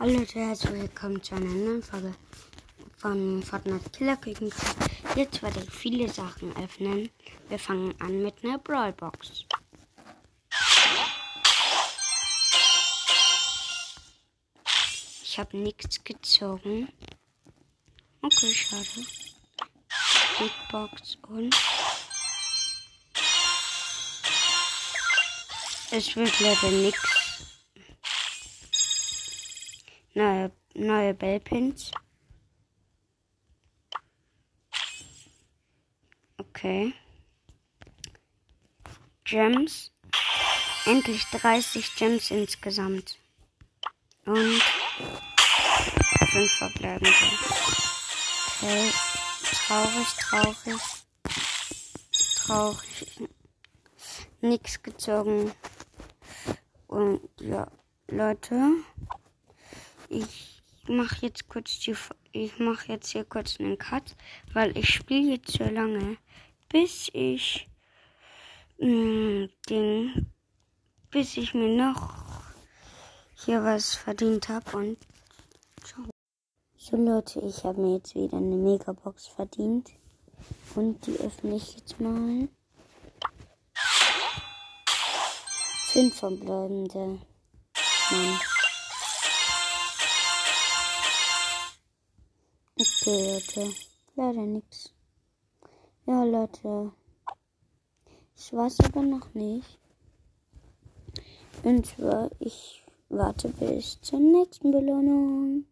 Hallo Leute, herzlich willkommen zu einer neuen Folge von Fortnite Killer Küchencast. Jetzt werde ich viele Sachen öffnen. Wir fangen an mit einer Brawlbox. Ich habe nichts gezogen. Okay, schade. Big Box und es wird leider nichts. Neue, neue Bellpins. Okay. Gems. Endlich 30 Gems insgesamt. Und 5 verbleibende. Okay. Traurig, traurig. Traurig. Nix gezogen. Und ja, Leute ich mache jetzt kurz die, ich mache jetzt hier kurz einen Cut, weil ich spiele jetzt so lange, bis ich mh, mm, den, bis ich mir noch hier was verdient habe und. So Leute, ich habe mir jetzt wieder eine Megabox verdient und die öffne ich jetzt mal. Fünf verbleibende. Mann. Okay, Leute. Leider nichts. Ja, Leute. Ich weiß aber noch nicht. Und zwar, ich warte bis zur nächsten Belohnung.